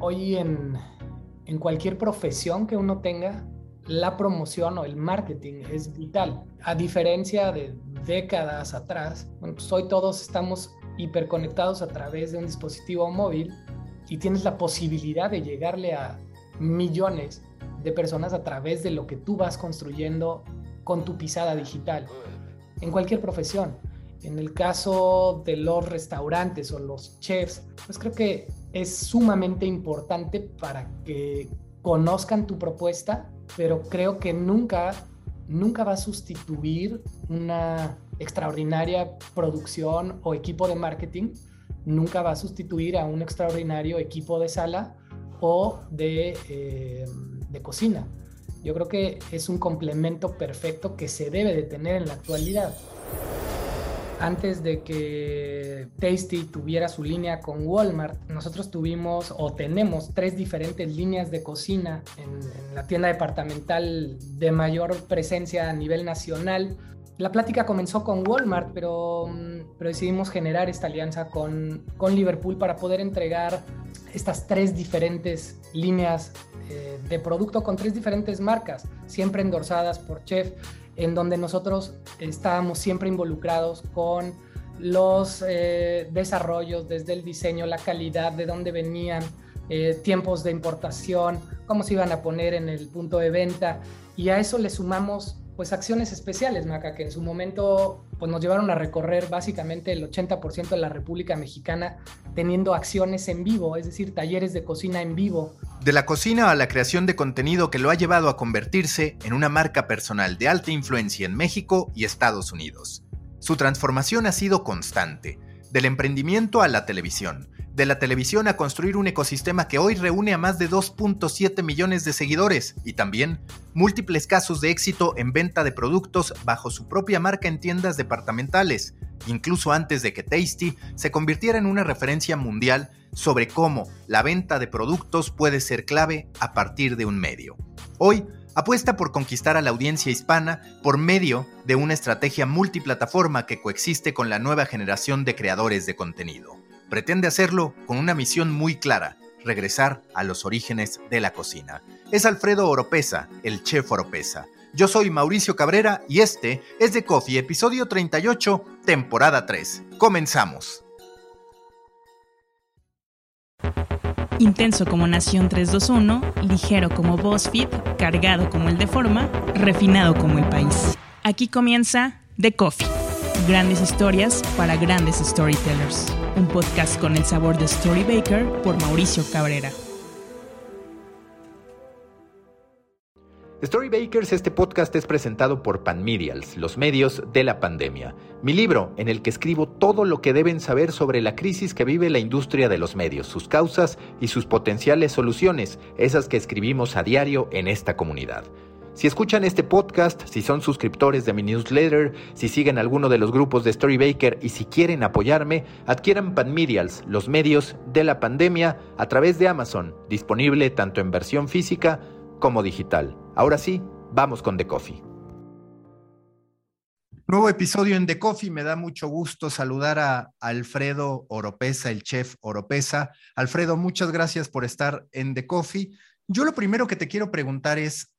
hoy en, en cualquier profesión que uno tenga, la promoción o el marketing es vital. A diferencia de décadas atrás, pues hoy todos estamos hiperconectados a través de un dispositivo móvil y tienes la posibilidad de llegarle a millones de personas a través de lo que tú vas construyendo con tu pisada digital, en cualquier profesión. En el caso de los restaurantes o los chefs, pues creo que es sumamente importante para que conozcan tu propuesta, pero creo que nunca, nunca va a sustituir una extraordinaria producción o equipo de marketing, nunca va a sustituir a un extraordinario equipo de sala o de, eh, de cocina. Yo creo que es un complemento perfecto que se debe de tener en la actualidad antes de que Tasty tuviera su línea con Walmart, nosotros tuvimos o tenemos tres diferentes líneas de cocina en, la tienda departamental de mayor presencia a nivel nacional. La plática comenzó con Walmart, pero, mm, decidimos generar esta alianza con, con Liverpool para poder entregar estas tres diferentes líneas eh, de producto con tres diferentes marcas, siempre endorsadas por Chef en donde nosotros estábamos siempre involucrados con los eh, desarrollos, desde el diseño, la calidad, de dónde venían, eh, tiempos de importación, cómo se iban a poner en el punto de venta. Y a eso le sumamos pues acciones especiales, Maca, que en su momento pues nos llevaron a recorrer básicamente el 80% de la República Mexicana teniendo acciones en vivo, es decir, talleres de cocina en vivo. De la cocina a la creación de contenido que lo ha llevado a convertirse en una marca personal de alta influencia en México y Estados Unidos. Su transformación ha sido constante, del emprendimiento a la televisión, de la televisión a construir un ecosistema que hoy reúne a más de 2.7 millones de seguidores y también múltiples casos de éxito en venta de productos bajo su propia marca en tiendas departamentales, incluso antes de que Tasty se convirtiera en una referencia mundial sobre cómo la venta de productos puede ser clave a partir de un medio. Hoy, apuesta por conquistar a la audiencia hispana por medio de una estrategia multiplataforma que coexiste con la nueva generación de creadores de contenido pretende hacerlo con una misión muy clara, regresar a los orígenes de la cocina. Es Alfredo Oropesa, el chef Oropesa. Yo soy Mauricio Cabrera y este es The Coffee, episodio 38, temporada 3. Comenzamos. Intenso como Nación 321, ligero como BuzzFeed, cargado como el de Forma, refinado como el país. Aquí comienza The Coffee. Grandes historias para grandes storytellers un podcast con el sabor de Story Baker por Mauricio Cabrera. Story Bakers, este podcast es presentado por Panmedials, los medios de la pandemia. Mi libro, en el que escribo todo lo que deben saber sobre la crisis que vive la industria de los medios, sus causas y sus potenciales soluciones, esas que escribimos a diario en esta comunidad. Si escuchan este podcast, si son suscriptores de mi newsletter, si siguen alguno de los grupos de Storybaker y si quieren apoyarme, adquieran Panmedials, los medios de la pandemia, a través de Amazon, disponible tanto en versión física como digital. Ahora sí, vamos con The Coffee. Nuevo episodio en The Coffee. Me da mucho gusto saludar a Alfredo Oropesa, el chef Oropesa. Alfredo, muchas gracias por estar en The Coffee. Yo lo primero que te quiero preguntar es,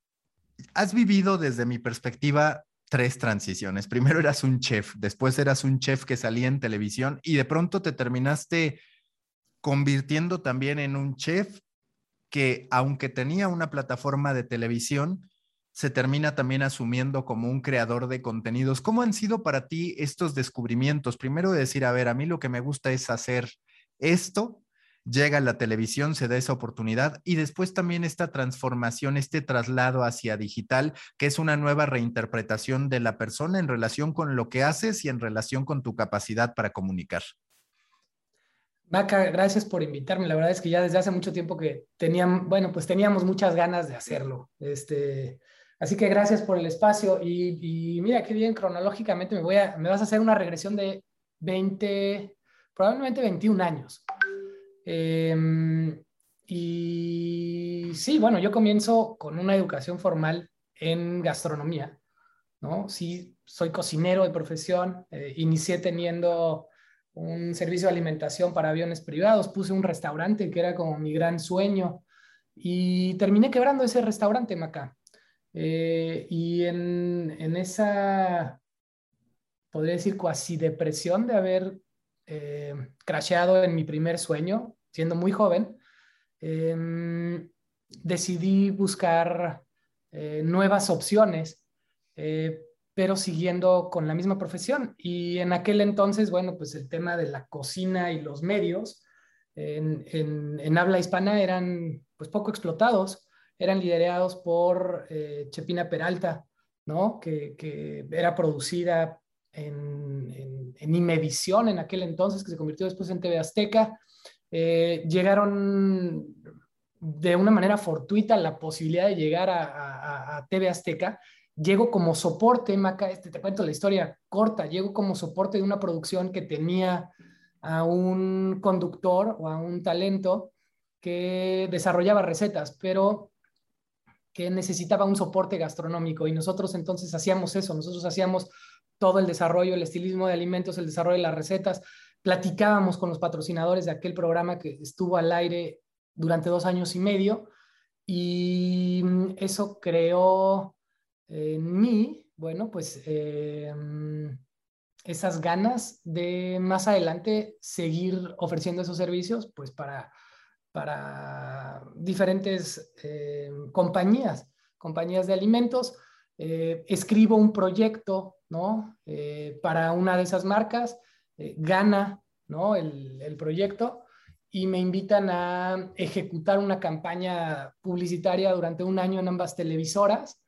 has vivido desde mi perspectiva tres transiciones. Primero eras un chef, después eras un chef que salía en televisión y de pronto te terminaste convirtiendo también en un chef que aunque tenía una plataforma de televisión, se termina también asumiendo como un creador de contenidos. ¿Cómo han sido para ti estos descubrimientos? Primero decir, a ver, a mí lo que me gusta es hacer esto llega a la televisión, se da esa oportunidad y después también esta transformación, este traslado hacia digital, que es una nueva reinterpretación de la persona en relación con lo que haces y en relación con tu capacidad para comunicar. Maca, gracias por invitarme. La verdad es que ya desde hace mucho tiempo que teníamos, bueno, pues teníamos muchas ganas de hacerlo. Este, así que gracias por el espacio y, mira qué bien, cronológicamente me, voy me vas a hacer una regresión de 20, probablemente 21 años. Em, y sí, bueno, yo comienzo con una educación formal en gastronomía, ¿no? Sí, soy cocinero de profesión, eh, inicié teniendo un servicio de alimentación para aviones privados, puse un restaurante que era como mi gran sueño y terminé quebrando ese restaurante, Maca. Eh, y en, en, esa, podría decir, cuasi depresión de haber eh, crasheado en mi primer sueño, siendo muy joven, em, decidí buscar eh, nuevas opciones, eh, pero siguiendo con la misma profesión. Y en aquel entonces, bueno, pues el tema de la cocina y los medios en, en, habla hispana eran pues poco explotados, eran liderados por eh, Chepina Peralta, ¿no? Que, que era producida en, en, en, en aquel entonces, que se convirtió después en TV Azteca. llegaron de una manera fortuita la posibilidad de llegar a, TV Azteca, llego como soporte, Maca, este, te cuento la historia corta, llego como soporte de una producción que tenía a un conductor o a un talento que desarrollaba recetas, pero que necesitaba un soporte gastronómico y nosotros entonces hacíamos eso, nosotros hacíamos todo el desarrollo, el estilismo de alimentos, el desarrollo de las recetas, platicábamos con los patrocinadores de aquel programa que estuvo al aire durante dos años y medio y mm, eso creó en mí, bueno, pues eh, mm, esas ganas de más adelante seguir ofreciendo esos servicios, pues para, para diferentes eh, compañías, compañías de alimentos. Eh, escribo un proyecto, ¿no? para una de esas marcas, gana, ¿no? El, proyecto y me invitan a ejecutar una campaña publicitaria durante un año en ambas televisoras.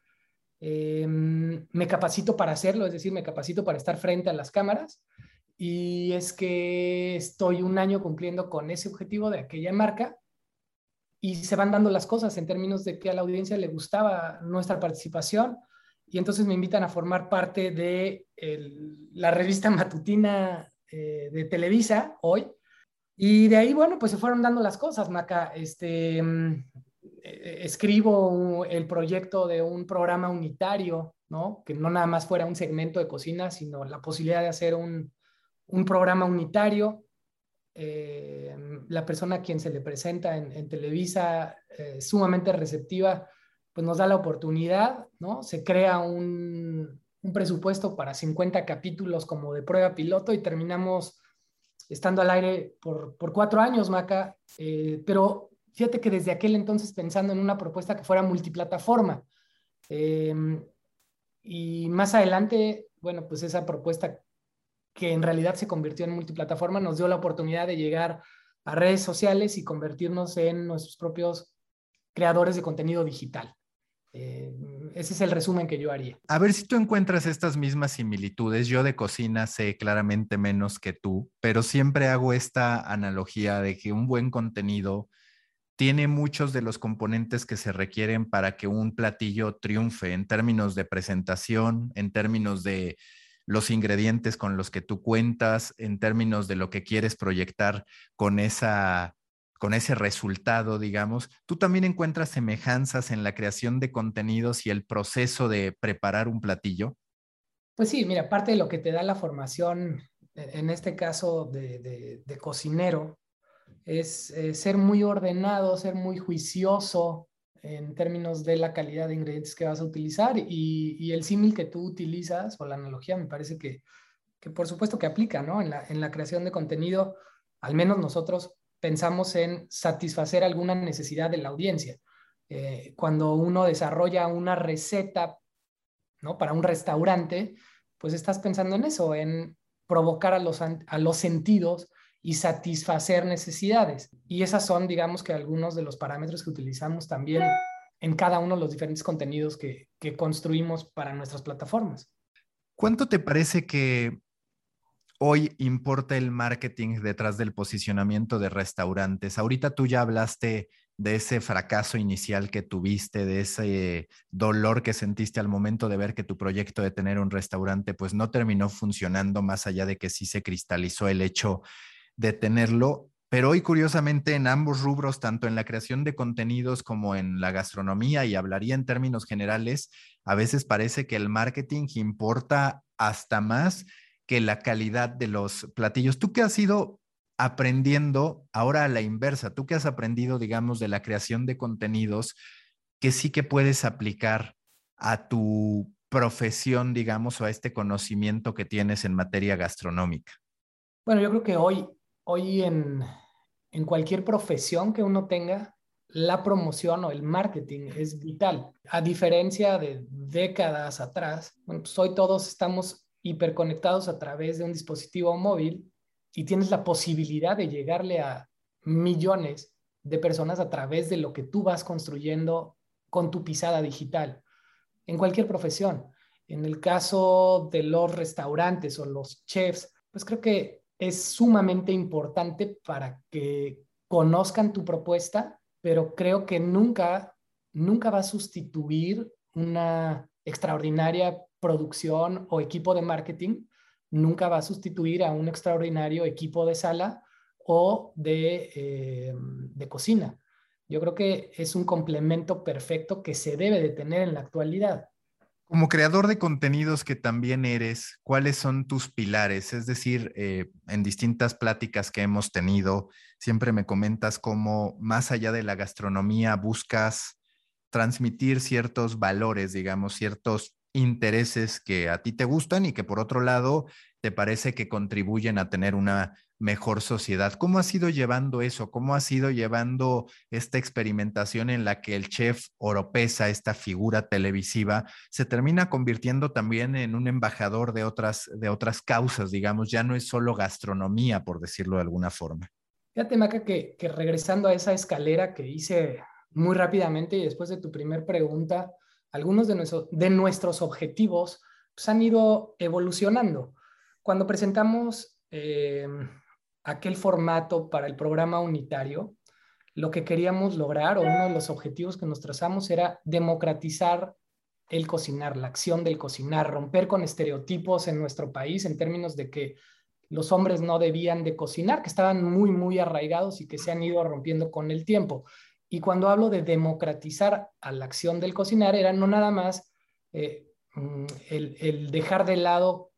Em, me capacito para hacerlo, es decir, me capacito para estar frente a las cámaras y es que estoy un año cumpliendo con ese objetivo de aquella marca y se van dando las cosas en términos de que a la audiencia le gustaba nuestra participación y entonces me invitan a formar parte de la revista matutina eh, de Televisa hoy, y de ahí, bueno, pues se fueron dando las cosas, Maca. Este, mm, eh, escribo el proyecto de un programa unitario, ¿no? Que no nada más fuera un segmento de cocina, sino la posibilidad de hacer un, un programa unitario. Eh, la persona a quien se le presenta en, Televisa, sumamente receptiva, pues nos da la oportunidad, ¿no? Se crea un, un presupuesto para 50 capítulos como de prueba piloto y terminamos estando al aire por, cuatro años, Maca, eh, pero fíjate que desde aquel entonces pensando en una propuesta que fuera multiplataforma. Em, y más adelante, bueno, pues esa propuesta que en realidad se convirtió en multiplataforma nos dio la oportunidad de llegar a redes sociales y convertirnos en nuestros propios creadores de contenido digital. Eh, ese es el resumen que yo haría. A ver si tú encuentras estas mismas similitudes. Yo de cocina sé claramente menos que tú, pero siempre hago esta analogía de que un buen contenido tiene muchos de los componentes que se requieren para que un platillo triunfe en términos de presentación, en términos de los ingredientes con los que tú cuentas, en términos de lo que quieres proyectar con esa con ese resultado, digamos, ¿tú también encuentras semejanzas en la creación de contenidos y el proceso de preparar un platillo? Pues sí, mira, parte de lo que te da la formación, e, en este caso de, cocinero, es ser muy ordenado, ser muy juicioso en términos de la calidad de ingredientes que vas a utilizar y, el símil que tú utilizas o la analogía me parece que, que por supuesto que aplica, ¿no? En la, en la creación de contenido, al menos nosotros pensamos en satisfacer alguna necesidad de la audiencia. Eh, cuando uno desarrolla una receta ¿no? para un restaurante, pues estás pensando en eso, en provocar a los, a los sentidos y satisfacer necesidades. Y esas son, digamos que algunos de los parámetros que utilizamos también en cada uno de los diferentes contenidos que, que construimos para nuestras plataformas. ¿Cuánto te parece que hoy importa el marketing detrás del posicionamiento de restaurantes. Ahorita tú ya hablaste de ese fracaso inicial que tuviste, de ese dolor que sentiste al momento de ver que tu proyecto de tener un restaurante pues no terminó funcionando más allá de que sí se cristalizó el hecho de tenerlo. Pero hoy, curiosamente, en ambos rubros, tanto en la creación de contenidos como en la gastronomía, y hablaría en términos generales, a veces parece que el marketing importa hasta más que la calidad de los platillos. ¿Tú qué has ido aprendiendo ahora a la inversa? ¿Tú qué has aprendido, digamos, de la creación de contenidos que sí que puedes aplicar a tu profesión, digamos, o a este conocimiento que tienes en materia gastronómica? Bueno, yo creo que hoy, hoy en, en cualquier profesión que uno tenga, la promoción o el marketing es vital. A diferencia de décadas atrás, pues hoy todos estamos hiperconectados a través de un dispositivo móvil y tienes la posibilidad de llegarle a millones de personas a través de lo que tú vas construyendo con tu pisada digital, en cualquier profesión. En el caso de los restaurantes o los chefs, pues creo que es sumamente importante para que conozcan tu propuesta pero creo que nunca, nunca va a sustituir una extraordinaria producción o equipo de marketing, nunca va a sustituir a un extraordinario equipo de sala o de, eh, de cocina. Yo creo que es un complemento perfecto que se debe de tener en la actualidad. Como creador de contenidos que también eres, ¿cuáles son tus pilares? Es decir, eh, en distintas pláticas que hemos tenido, siempre me comentas cómo más allá de la gastronomía buscas transmitir ciertos valores, digamos, ciertos intereses que a ti te gustan y que por otro lado te parece que contribuyen a tener una mejor sociedad. ¿Cómo has ido llevando eso? ¿Cómo has ido llevando esta experimentación en la que el chef oropesa, esta figura televisiva, se termina convirtiendo también en un embajador de otras, de otras causas, digamos, ya no es solo gastronomía, por decirlo de alguna forma? Fíjate, Maca, que, que regresando a esa escalera que hice muy rápidamente y después de tu primer pregunta, algunos de, nuestros objetivos pues, han ido evolucionando. Cuando presentamos eh, aquel formato para el programa unitario, lo que queríamos lograr o uno de los objetivos que nos trazamos era democratizar el cocinar, la acción del cocinar, romper con estereotipos en nuestro país en términos de que los hombres no debían de cocinar, que estaban muy, muy arraigados y que se han ido rompiendo con el tiempo. Y cuando hablo de democratizar a la acción del cocinar, era no nada más eh, mm, el, dejar de lado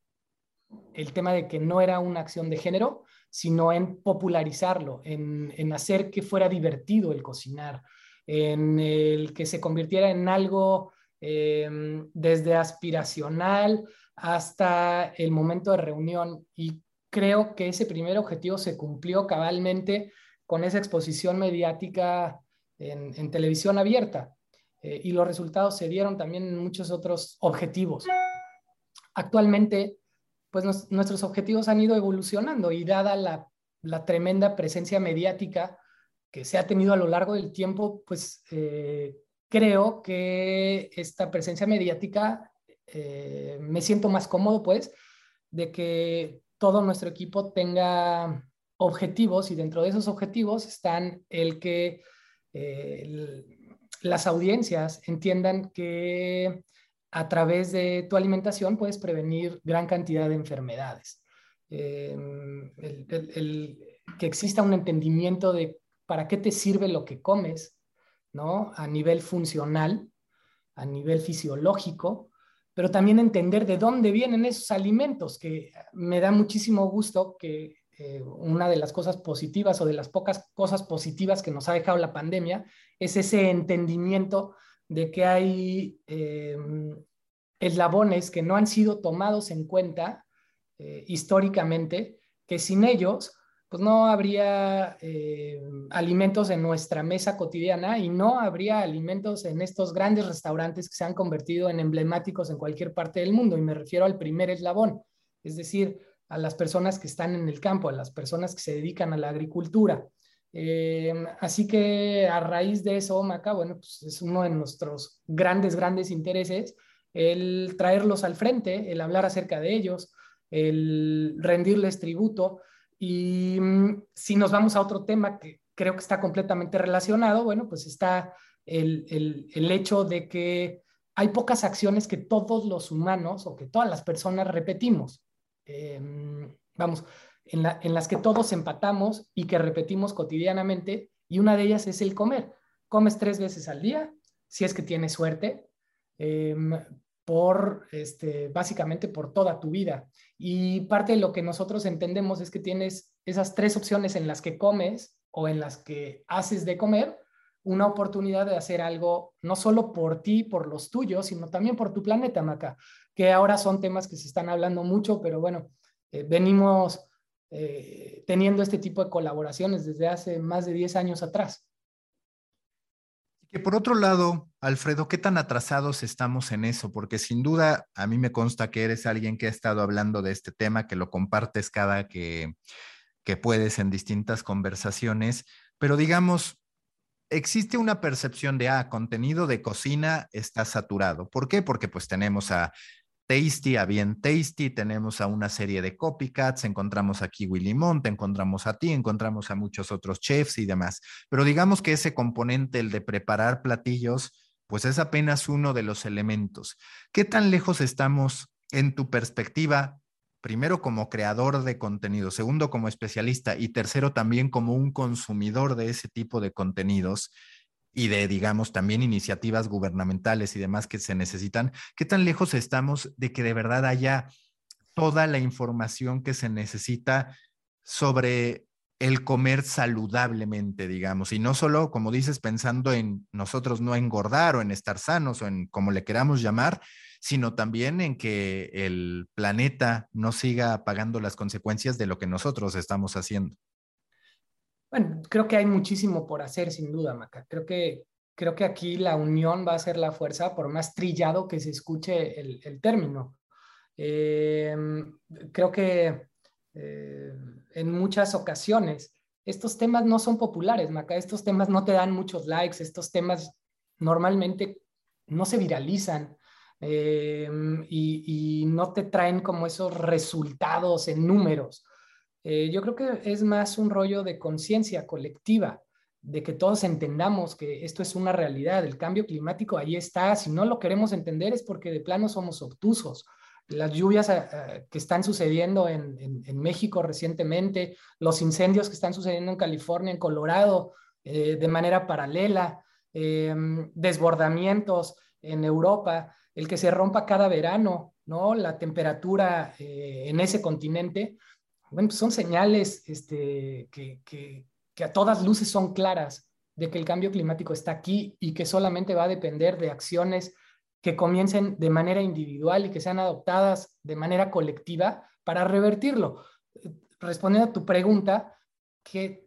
el tema de que no era una acción de género, sino en popularizarlo, en, hacer que fuera divertido el cocinar, en el que se convirtiera en algo em, desde aspiracional hasta el momento de reunión. Y creo que ese primer objetivo se cumplió cabalmente con esa exposición mediática en, televisión abierta. Eh, y los resultados se dieron también en muchos otros objetivos. Actualmente, pues nuestros objetivos han ido evolucionando y dada la, tremenda presencia mediática que se ha tenido a lo largo del tiempo, pues eh, creo que esta presencia mediática eh, me siento más cómodo, pues, de que todo nuestro equipo tenga objetivos y dentro de esos objetivos están el que eh, las audiencias entiendan que a través de tu alimentación puedes prevenir gran cantidad de enfermedades. Em, que exista un entendimiento de para qué te sirve lo que comes, ¿no? A nivel funcional, a nivel fisiológico, pero también entender de dónde vienen esos alimentos, que me da muchísimo gusto que eh, una de las cosas positivas o de las pocas cosas positivas que nos ha dejado la pandemia es ese entendimiento de que hay eh, eslabones que no han sido tomados en cuenta eh, históricamente, que sin ellos pues no habría alimentos en nuestra mesa cotidiana y no habría alimentos en estos grandes restaurantes que se han convertido en emblemáticos en cualquier parte del mundo. Y me refiero al primer eslabón, es decir, a las personas que están en el campo, a las personas que se dedican a la agricultura. Eh, así que a raíz de eso, Maca, bueno, pues es uno de nuestros grandes, grandes intereses el traerlos al frente, el hablar acerca de ellos, el rendirles tributo. Y mm, si nos vamos a otro tema que creo que está completamente relacionado, bueno, pues está el, hecho de que hay pocas acciones que todos los humanos o que todas las personas repetimos. Em, vamos, en, las que todos empatamos y que repetimos cotidianamente, y una de ellas es el comer. Comes tres veces al día, si es que tienes suerte, em, por, este, básicamente por toda tu vida. Y parte de lo que nosotros entendemos es que tienes esas tres opciones en las que comes o en las que haces de comer, una oportunidad de hacer algo no solo por ti, por los tuyos, sino también por tu planeta, Maca, que ahora son temas que se están hablando mucho, pero bueno, eh, venimos eh, teniendo este tipo de colaboraciones desde hace más de 10 años atrás. Que por otro lado, Alfredo, ¿qué tan atrasados estamos en eso? Porque sin duda a mí me consta que eres alguien que ha estado hablando de este tema, que lo compartes cada que, que puedes en distintas conversaciones, pero digamos, existe una percepción de, ah, contenido de cocina está saturado. ¿Por qué? Porque pues tenemos a Tasty, a Bien Tasty, tenemos a una serie de copycats, encontramos aquí Willy Monte, encontramos a ti, encontramos a muchos otros chefs y demás. Pero digamos que ese componente, el de preparar platillos, pues es apenas uno de los elementos. ¿Qué tan lejos estamos en tu perspectiva? Primero como creador de contenido, segundo como especialista y tercero también como un consumidor de ese tipo de contenidos y de, digamos, también iniciativas gubernamentales y demás que se necesitan, ¿qué tan lejos estamos de que de verdad haya toda la información que se necesita sobre el comer saludablemente, digamos, y no solo, como dices, pensando en nosotros no engordar o en estar sanos o en como le queramos llamar, sino también en que el planeta no siga pagando las consecuencias de lo que nosotros estamos haciendo. Bueno, creo que hay muchísimo por hacer, sin duda, Maca. Creo que, creo que aquí la unión va a ser la fuerza, por más trillado que se escuche el, término. Em, creo que eh, en muchas ocasiones estos temas no son populares, Maca. Estos temas no te dan muchos likes, estos temas normalmente no se viralizan. Em, y, no te traen como esos resultados en números. Eh, yo creo que es más un rollo de conciencia colectiva, de que todos entendamos que esto es una realidad, el cambio climático ahí está, si no lo queremos entender es porque de plano somos obtusos. Las lluvias eh, eh, que están sucediendo en, México recientemente, los incendios que están sucediendo en California, en Colorado, de manera paralela, desbordamientos en Europa, el que se rompa cada verano, ¿no? La temperatura en ese continente, bueno, pues son señales este, que, que, que a todas luces son claras de que el cambio climático está aquí y que solamente va a depender de acciones que comiencen de manera individual y que sean adoptadas de manera colectiva para revertirlo. Respondiendo a tu pregunta, ¿qué,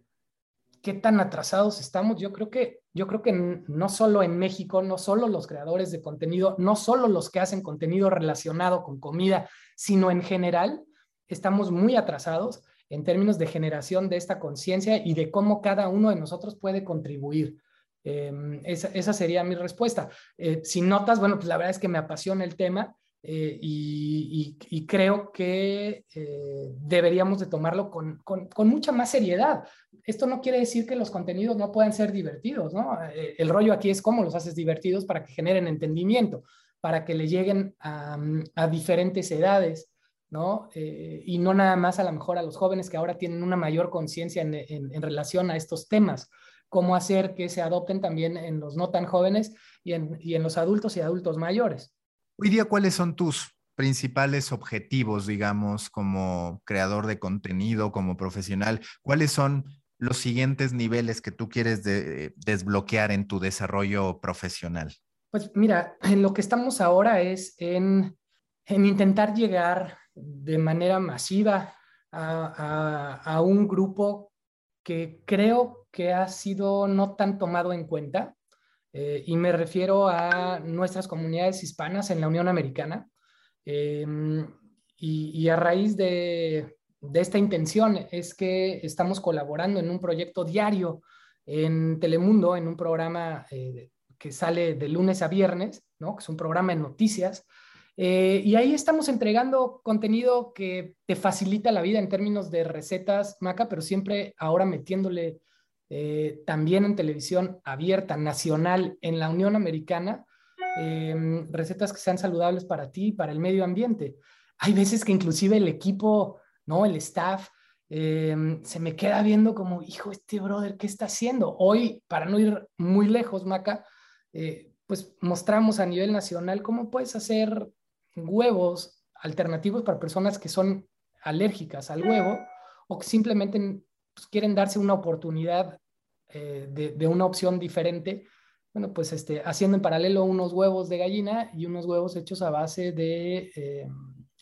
qué tan atrasados estamos? Yo creo que yo creo que no solo en México, no solo los creadores de contenido, no solo los que hacen contenido relacionado con comida, sino en general, estamos muy atrasados en términos de generación de esta conciencia y de cómo cada uno de nosotros puede contribuir. Em, esa, sería mi respuesta. Eh, sin notas, bueno, pues la verdad es que me apasiona el tema eh, y, creo que eh, deberíamos de tomarlo con, con, mucha más seriedad. Esto no quiere decir que los contenidos no puedan ser divertidos, ¿no? el rollo aquí es cómo los haces divertidos para que generen entendimiento, para que le lleguen a, a diferentes edades. ¿no? Eh, y no nada más a lo mejor a los jóvenes que ahora tienen una mayor conciencia en, relación a estos temas, cómo hacer que se adopten también en los no tan jóvenes y en, y en los adultos y adultos mayores. Hoy día, ¿cuáles son tus principales objetivos, digamos, como creador de contenido, como profesional? ¿Cuáles son los siguientes niveles que tú quieres desbloquear en tu desarrollo profesional? Pues mira, en lo que estamos ahora es en, en intentar llegar de manera masiva a, un grupo que creo que ha sido no tan tomado en cuenta, eh, y me refiero a nuestras comunidades hispanas en la Unión Americana. Em, y, a raíz de, esta intención es que estamos colaborando en un proyecto diario en Telemundo, en un programa eh, que sale de lunes a viernes, ¿no? que es un programa de noticias, eh, y ahí estamos entregando contenido que te facilita la vida en términos de recetas, Maca, pero siempre ahora metiéndole eh, también en televisión abierta, nacional, en la Unión Americana, em, recetas que sean saludables para ti y para el medio ambiente. Hay veces que inclusive el equipo, ¿no? El staff, em, se me queda viendo como, hijo, este brother, ¿qué está haciendo? Hoy, para no ir muy lejos, Maca, eh, pues mostramos a nivel nacional cómo puedes hacer huevos alternativos para personas que son alérgicas al huevo o que simplemente pues, quieren darse una oportunidad eh, de, una opción diferente. Bueno, pues este, haciendo en paralelo unos huevos de gallina y unos huevos hechos a base de eh,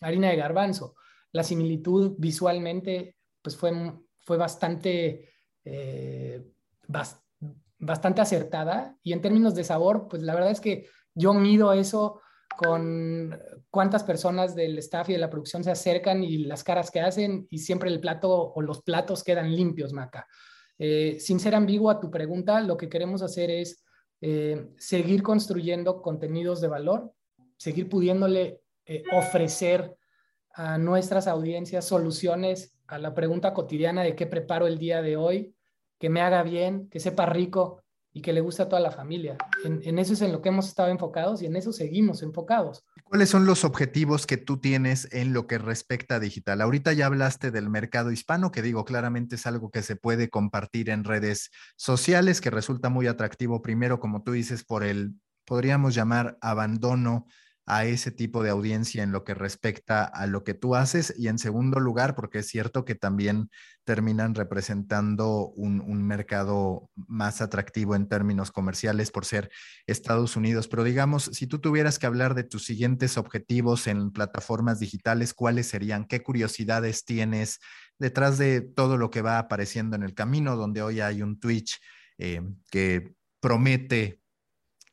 harina de garbanzo. La similitud visualmente pues fue, fue bastante, eh, bastante acertada y en términos de sabor, pues la verdad es que yo mido eso con cuántas personas del staff y de la producción se acercan y las caras que hacen y siempre el plato o los platos quedan limpios, Maca. Eh, sin ser ambiguo a tu pregunta, lo que queremos hacer es eh, seguir construyendo contenidos de valor, seguir pudiéndole eh, ofrecer a nuestras audiencias soluciones a la pregunta cotidiana de qué preparo el día de hoy, que me haga bien, que sepa rico, y que le gusta a toda la familia. En, eso es en lo que hemos estado enfocados y en eso seguimos enfocados. ¿Cuáles son los objetivos que tú tienes en lo que respecta a digital? Ahorita ya hablaste del mercado hispano, que digo, claramente es algo que se puede compartir en redes sociales, que resulta muy atractivo primero, como tú dices, por el, podríamos llamar, abandono a ese tipo de audiencia en lo que respecta a lo que tú haces y en segundo lugar, porque es cierto que también terminan representando un, mercado más atractivo en términos comerciales por ser Estados Unidos. Pero digamos, si tú tuvieras que hablar de tus siguientes objetivos en plataformas digitales, ¿cuáles serían? ¿Qué curiosidades tienes detrás de todo lo que va apareciendo en el camino, donde hoy hay un Twitch eh, que promete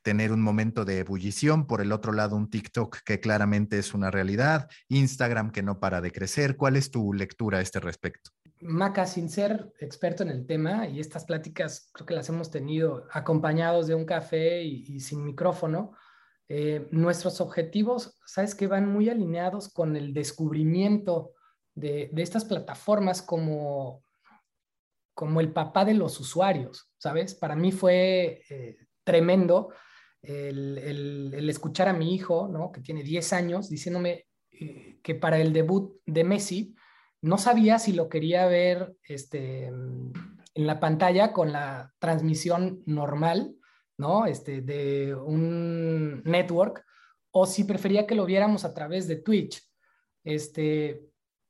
tener un momento de ebullición, por el otro lado un TikTok que claramente es una realidad, Instagram que no para de crecer. ¿Cuál es tu lectura a este respecto? Maca, sin ser experto en el tema, y estas pláticas creo que las hemos tenido acompañados de un café y, sin micrófono, eh, nuestros objetivos, sabes que van muy alineados con el descubrimiento de, estas plataformas como, como el papá de los usuarios, ¿sabes? Para mí fue eh, tremendo el, escuchar a mi hijo, ¿no? que tiene 10 años, diciéndome eh, que para el debut de Messi no sabía si lo quería ver este, en la pantalla con la transmisión normal, ¿no? Este, de un network, o si prefería que lo viéramos a través de Twitch. Este,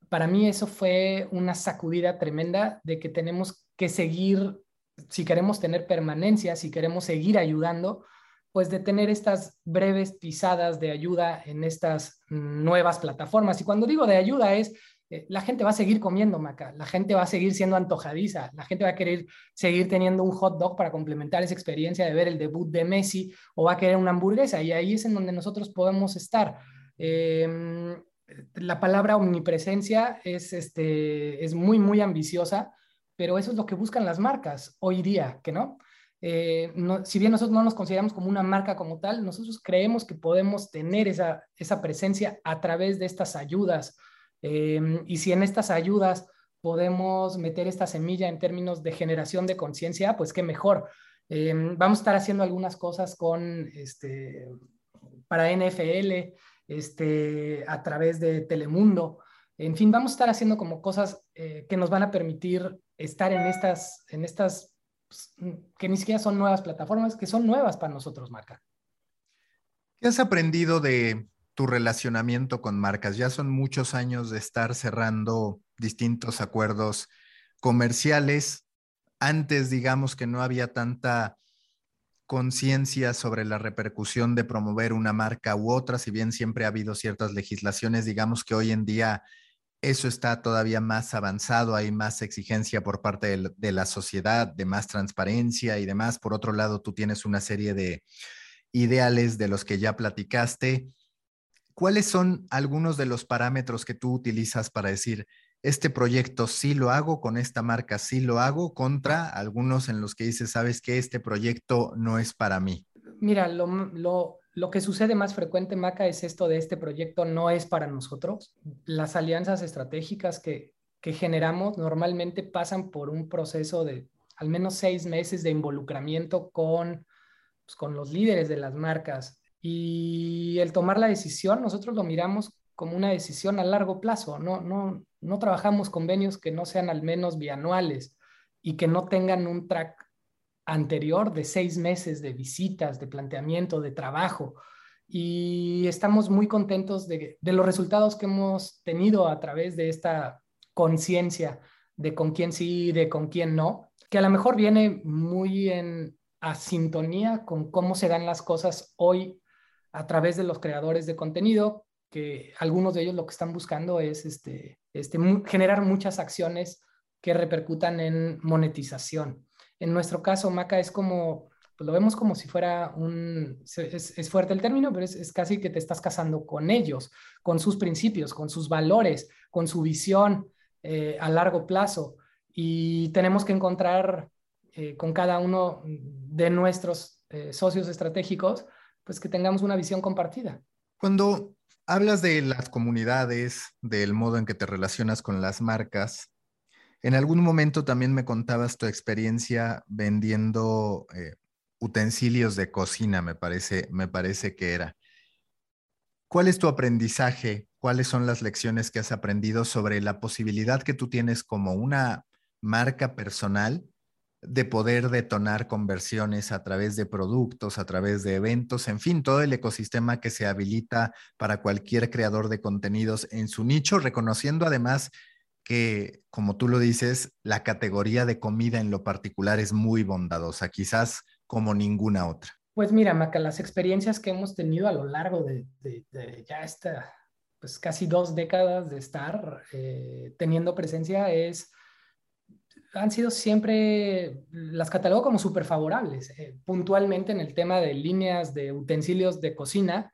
para mí eso fue una sacudida tremenda de que tenemos que seguir, si queremos tener permanencia, si queremos seguir ayudando, pues de tener estas breves pisadas de ayuda en estas nuevas plataformas. Y cuando digo de ayuda es, eh, la gente va a seguir comiendo maca, la gente va a seguir siendo antojadiza, la gente va a querer seguir teniendo un hot dog para complementar esa experiencia de ver el debut de Messi o va a querer una hamburguesa y ahí es en donde nosotros podemos estar. Em, la palabra omnipresencia es, este, es muy, muy ambiciosa, pero eso es lo que buscan las marcas hoy día, ¿que no? Eh, si bien nosotros no nos consideramos como una marca como tal, nosotros creemos que podemos tener esa, esa presencia a través de estas ayudas. Eh, y si en estas ayudas podemos meter esta semilla en términos de generación de conciencia, pues qué mejor. Eh, vamos a estar haciendo algunas cosas con, este, para NFL, este, a través de Telemundo. En fin, vamos a estar haciendo como cosas que nos van a permitir estar en estas, en estas que ni siquiera son nuevas plataformas, que son nuevas para nosotros, marca. ¿Qué has aprendido de tu relacionamiento con marcas? Ya son muchos años de estar cerrando distintos acuerdos comerciales. Antes, digamos que no había tanta conciencia sobre la repercusión de promover una marca u otra, si bien siempre ha habido ciertas legislaciones, digamos que hoy en día eso está todavía más avanzado, hay más exigencia por parte de, la sociedad, de más transparencia y demás. Por otro lado, tú tienes una serie de ideales de los que ya platicaste. ¿Cuáles son algunos de los parámetros que tú utilizas para decir, este proyecto sí lo hago, con esta marca sí lo hago, contra algunos en los que dices, sabes que este proyecto no es para mí? Mira, lo, lo, lo que sucede más frecuente, Maca, es esto de este proyecto no es para nosotros. Las alianzas estratégicas que, generamos normalmente pasan por un proceso de al menos seis meses de involucramiento con, pues, con los líderes de las marcas. Y el tomar la decisión, nosotros lo miramos como una decisión a largo plazo. No, no, no trabajamos convenios que no sean al menos bianuales y que no tengan un track anterior de seis meses de visitas, de planteamiento, de trabajo. Y estamos muy contentos de, los resultados que hemos tenido a través de esta conciencia de con quién sí y de con quién no, que a lo mejor viene muy en a sintonía con cómo se dan las cosas hoy a través de los creadores de contenido, que algunos de ellos lo que están buscando es este, este, generar muchas acciones que repercutan en monetización. En nuestro caso, Maca es como, pues lo vemos como si fuera un, es, fuerte el término, pero es, casi que te estás casando con ellos, con sus principios, con sus valores, con su visión eh, a largo plazo. Y tenemos que encontrar eh, con cada uno de nuestros eh, socios estratégicos, pues que tengamos una visión compartida. Cuando hablas de las comunidades, del modo en que te relacionas con las marcas, en algún momento también me contabas tu experiencia vendiendo eh, utensilios de cocina, me parece, me parece que era. ¿Cuál es tu aprendizaje? ¿Cuáles son las lecciones que has aprendido sobre la posibilidad que tú tienes como una marca personal de poder detonar conversiones a través de productos, a través de eventos, en fin, todo el ecosistema que se habilita para cualquier creador de contenidos en su nicho, reconociendo además que, como tú lo dices, la categoría de comida en lo particular es muy bondadosa, quizás como ninguna otra. Pues mira, Maca, las experiencias que hemos tenido a lo largo de, ya esta, pues casi dos décadas de estar eh, teniendo presencia es han sido siempre, las catalogo como súper favorables. Eh, puntualmente en el tema de líneas de utensilios de cocina,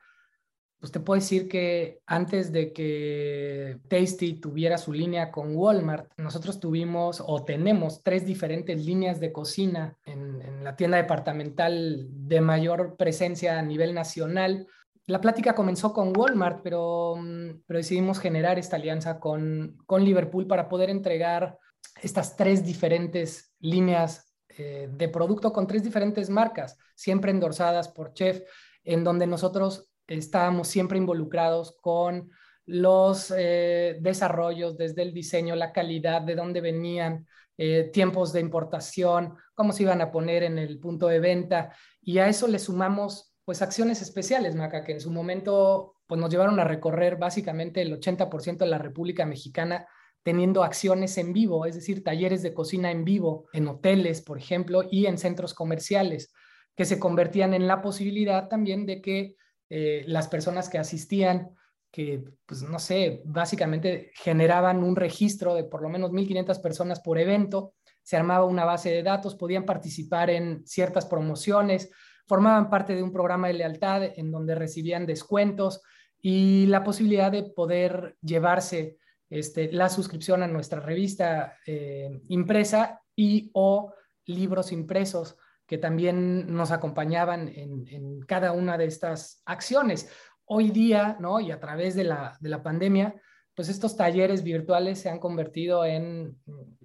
pues te puedo decir que antes de que Tasty tuviera su línea con Walmart, nosotros tuvimos o tenemos tres diferentes líneas de cocina en, la tienda departamental de mayor presencia a nivel nacional. La plática comenzó con Walmart, pero, mm, pero decidimos generar esta alianza con, con Liverpool para poder entregar estas tres diferentes líneas eh, de producto con tres diferentes marcas, siempre endorsadas por Chef, en donde nosotros estábamos siempre involucrados con los eh, desarrollos desde el diseño, la calidad, de dónde venían, eh, tiempos de importación, cómo se iban a poner en el punto de venta. Y a eso le sumamos pues acciones especiales, Maca, que en su momento pues, nos llevaron a recorrer básicamente el 80% de la República Mexicana teniendo acciones en vivo, es decir, talleres de cocina en vivo en hoteles, por ejemplo, y en centros comerciales, que se convertían en la posibilidad también de que eh, las personas que asistían, que, pues no sé, básicamente generaban un registro de por lo menos 1.500 personas por evento, se armaba una base de datos, podían participar en ciertas promociones, formaban parte de un programa de lealtad en donde recibían descuentos y la posibilidad de poder llevarse este, la suscripción a nuestra revista eh, impresa y o libros impresos que también nos acompañaban en, cada una de estas acciones. Hoy día, ¿no? Y a través de la, pandemia, pues estos talleres virtuales se han convertido en,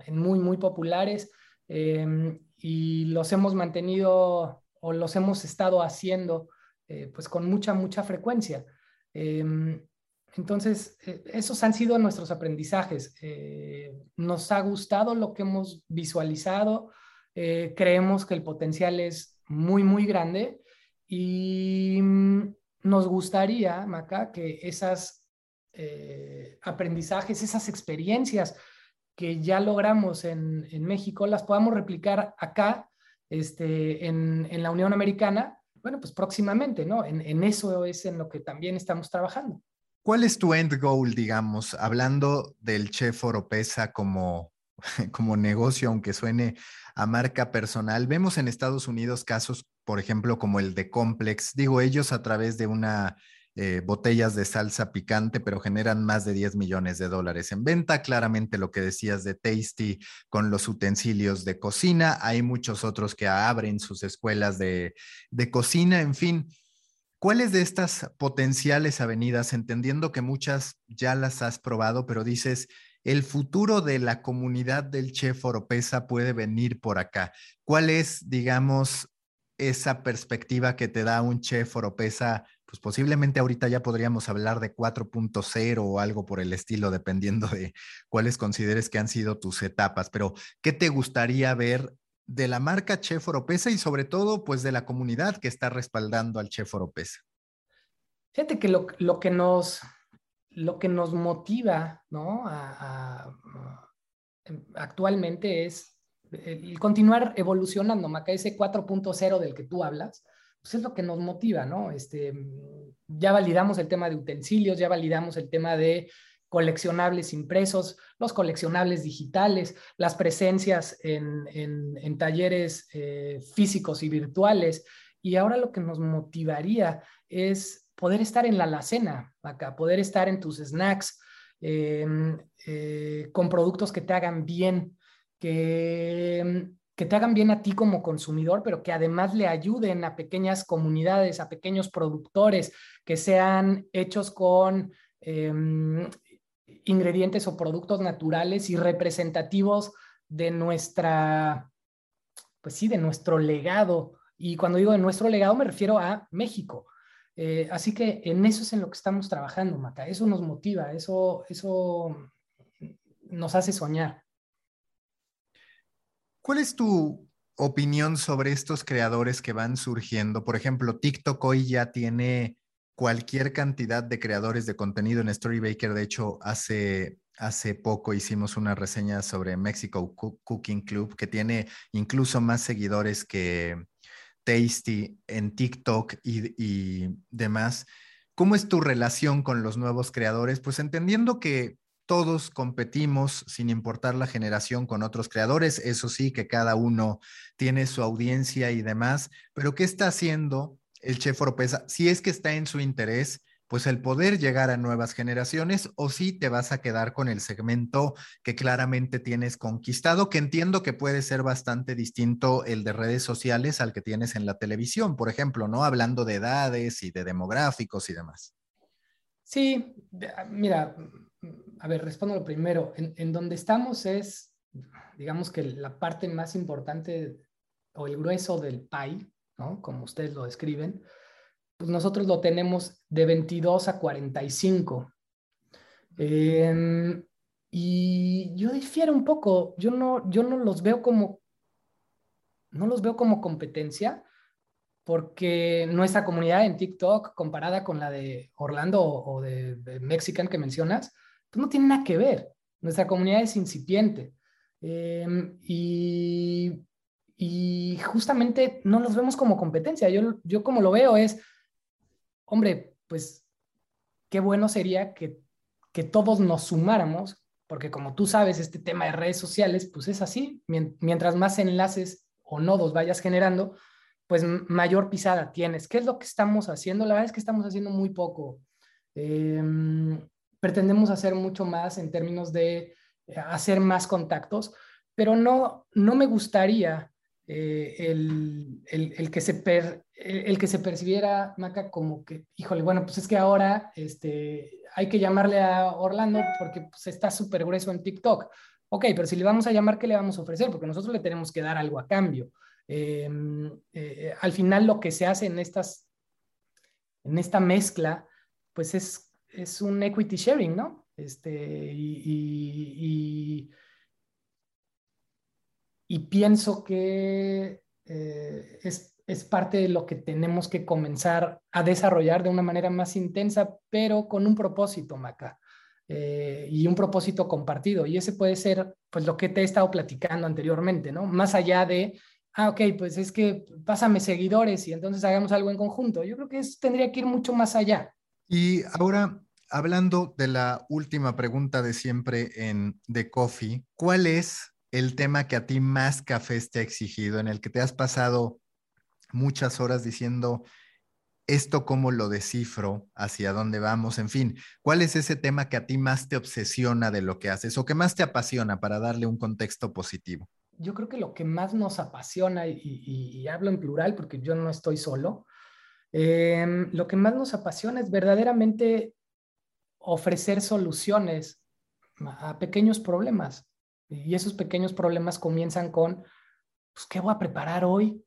muy, muy populares em, y los hemos mantenido o los hemos estado haciendo eh, pues con mucha, mucha frecuencia. Em, entonces, eh, esos han sido nuestros aprendizajes. Eh, nos ha gustado lo que hemos visualizado, eh, creemos que el potencial es muy, muy grande y mm, nos gustaría, Maca, que esas aprendizajes, esas experiencias que ya logramos en, México, las podamos replicar acá, este, en, la Unión Americana, bueno, pues próximamente, ¿no? en eso es en lo que también estamos trabajando. ¿Cuál es tu end goal, digamos, hablando del chef Oropesa como, como negocio, aunque suene a marca personal? Vemos en Estados Unidos casos, por ejemplo, como el de Complex. Digo, ellos a través de una eh, botellas de salsa picante, pero generan más de 10 millones de dólares en venta. Claramente lo que decías de Tasty con los utensilios de cocina. Hay muchos otros que abren sus escuelas de, de cocina, en fin. ¿Cuáles de estas potenciales avenidas, entendiendo que muchas ya las has probado, pero dices, el futuro de la comunidad del chef Oropesa puede venir por acá? ¿Cuál es, digamos, esa perspectiva que te da un chef Oropesa? Pues posiblemente ahorita ya podríamos hablar de 4.0 o algo por el estilo, dependiendo de cuáles consideres que han sido tus etapas, pero ¿qué te gustaría ver de la marca Chef Oropesa y sobre todo pues de la comunidad que está respaldando al Chef Oropesa? Fíjate que lo, que, nos, lo que nos motiva ¿no? actualmente es el continuar evolucionando, Maca, ese 4.0 del que tú hablas, pues es lo que nos motiva, ¿no? Este, ya validamos el tema de utensilios, ya validamos el tema de coleccionables impresos, los coleccionables digitales, las presencias en, talleres eh, físicos y virtuales. Y ahora lo que nos motivaría es poder estar en la alacena, acá, poder estar en tus snacks, em, eh, con productos que te hagan bien, que, que te hagan bien a ti como consumidor, pero que además le ayuden a pequeñas comunidades, a pequeños productores, que sean hechos con em, ingredientes o productos naturales y representativos de nuestra, pues sí, de nuestro legado. Y cuando digo de nuestro legado me refiero a México. Eh, así que en eso es en lo que estamos trabajando, Maca. Eso nos motiva, eso, eso nos hace soñar. ¿Cuál es tu opinión sobre estos creadores que van surgiendo? Por ejemplo, TikTok hoy ya tiene cualquier cantidad de creadores de contenido en Storybaker. De hecho, hace, hace poco hicimos una reseña sobre Mexico Cooking Club, que tiene incluso más seguidores que Tasty en TikTok y, y demás. ¿Cómo es tu relación con los nuevos creadores? Pues entendiendo que todos competimos sin importar la generación con otros creadores, eso sí, que cada uno tiene su audiencia y demás, pero ¿qué está haciendo el chef Oropesa, si es que está en su interés, pues el poder llegar a nuevas generaciones o si te vas a quedar con el segmento que claramente tienes conquistado, que entiendo que puede ser bastante distinto el de redes sociales al que tienes en la televisión, por ejemplo, ¿no? Hablando de edades y de demográficos y demás. Sí, ah, mira, a ver, respondo lo primero. En, donde estamos es, digamos que la parte más importante o el grueso del PAI, como ustedes lo describen, pues nosotros lo tenemos de 22 a 45. Em, y yo difiero un poco, yo no, yo no los veo como, no los veo como competencia, porque nuestra comunidad en TikTok, comparada con la de Orlando o de, Mexican que mencionas, pues no tiene nada que ver. Nuestra comunidad es incipiente. Em, y y justamente no los vemos como competencia. Yo, yo como lo veo es, hombre, pues qué bueno sería que, que todos nos sumáramos, porque como tú sabes, este tema de redes sociales, pues es así, mientras más enlaces o nodos vayas generando, pues mayor pisada tienes. ¿Qué es lo que estamos haciendo? La verdad es que estamos haciendo muy poco. Em, pretendemos hacer mucho más en términos de eh, hacer más contactos, pero no, no me gustaría eh, el, el, que se per, el, que se percibiera, Maca, como que, híjole, bueno, pues es que ahora este, hay que llamarle a Orlando porque pues, está súper grueso en TikTok. Ok, pero si le vamos a llamar, ¿qué le vamos a ofrecer? Porque nosotros le tenemos que dar algo a cambio. Em, eh, al final lo que se hace en, estas, en esta mezcla, pues es, es un equity sharing, ¿no? Este, y y pienso que eh, es, parte de lo que tenemos que comenzar a desarrollar de una manera más intensa, pero con un propósito, Maca, eh, y un propósito compartido. Y ese puede ser, pues, lo que te he estado platicando anteriormente, ¿no? Más allá de, ah, ok, pues es que pásame seguidores y entonces hagamos algo en conjunto. Yo creo que eso tendría que ir mucho más allá. Y ahora, hablando de la última pregunta de siempre en The Coffee, ¿cuál es el tema que a ti más cafés te ha exigido, en el que te has pasado muchas horas diciendo, esto cómo lo descifro, hacia dónde vamos, en fin, ¿cuál es ese tema que a ti más te obsesiona de lo que haces o que más te apasiona para darle un contexto positivo? Yo creo que lo que más nos apasiona, y, hablo en plural porque yo no estoy solo, em, lo que más nos apasiona es verdaderamente ofrecer soluciones a pequeños problemas. Y esos pequeños problemas comienzan con, pues, ¿qué voy a preparar hoy?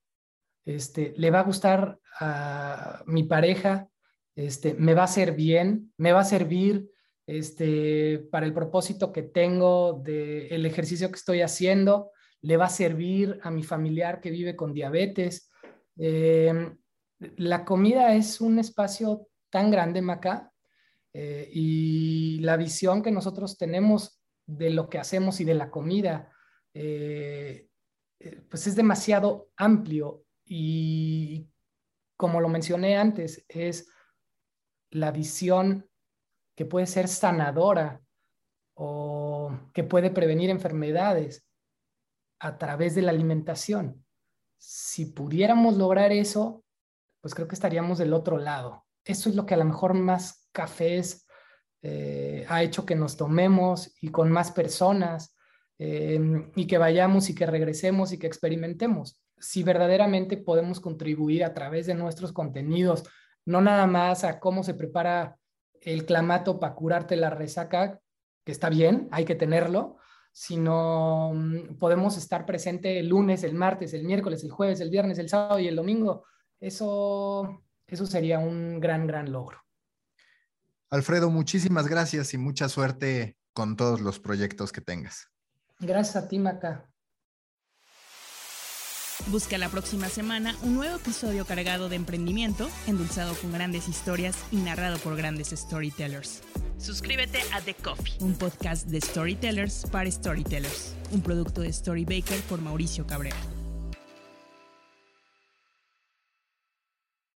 Este, ¿Le va a gustar a mi pareja? Este, ¿Me va a hacer bien? ¿Me va a servir este, para el propósito que tengo del ejercicio que estoy haciendo? le va a servir a mi familiar que vive con diabetes. Eh, la comida es un espacio tan grande, Maca, eh, y la visión que nosotros tenemos de lo que hacemos y de la comida, eh, pues es demasiado amplio y como lo mencioné antes, es la visión que puede ser sanadora o que puede prevenir enfermedades a través de la alimentación. Si pudiéramos lograr eso, pues creo que estaríamos del otro lado. Eso es lo que a lo mejor más cafés eh, ha hecho que nos tomemos y con más personas eh, y que vayamos y que regresemos y que experimentemos. Si verdaderamente podemos contribuir a través de nuestros contenidos, no nada más a cómo se prepara el clamato para curarte la resaca, que está bien, hay que tenerlo, sino mm, podemos estar presente el lunes, el martes, el miércoles, el jueves, el viernes, el sábado y el domingo. Eso, eso sería un gran, gran logro. Alfredo, muchísimas gracias y mucha suerte con todos los proyectos que tengas. Gracias a ti, Maca. Busca la próxima semana un nuevo episodio cargado de emprendimiento, endulzado con grandes historias y narrado por grandes storytellers. Suscríbete a The Coffee, un podcast de storytellers para storytellers, un producto de Storybaker por Mauricio Cabrera.